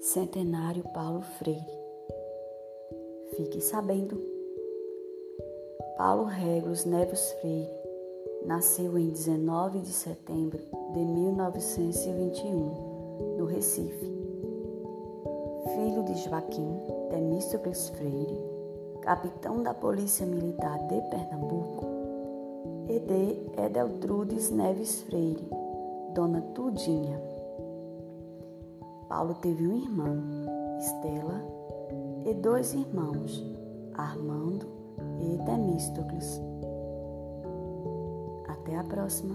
Centenário Paulo Freire. Fique sabendo. Paulo Regulus Neves Freire nasceu em 19 de setembro de 1921, no Recife. Filho de Joaquim Temístocles Freire, capitão da Polícia Militar de Pernambuco, e de Edeltrudes Neves Freire, Dona Tudinha. Paulo teve um irmão, Estela, e dois irmãos, Armando e Temístocles. Até a próxima!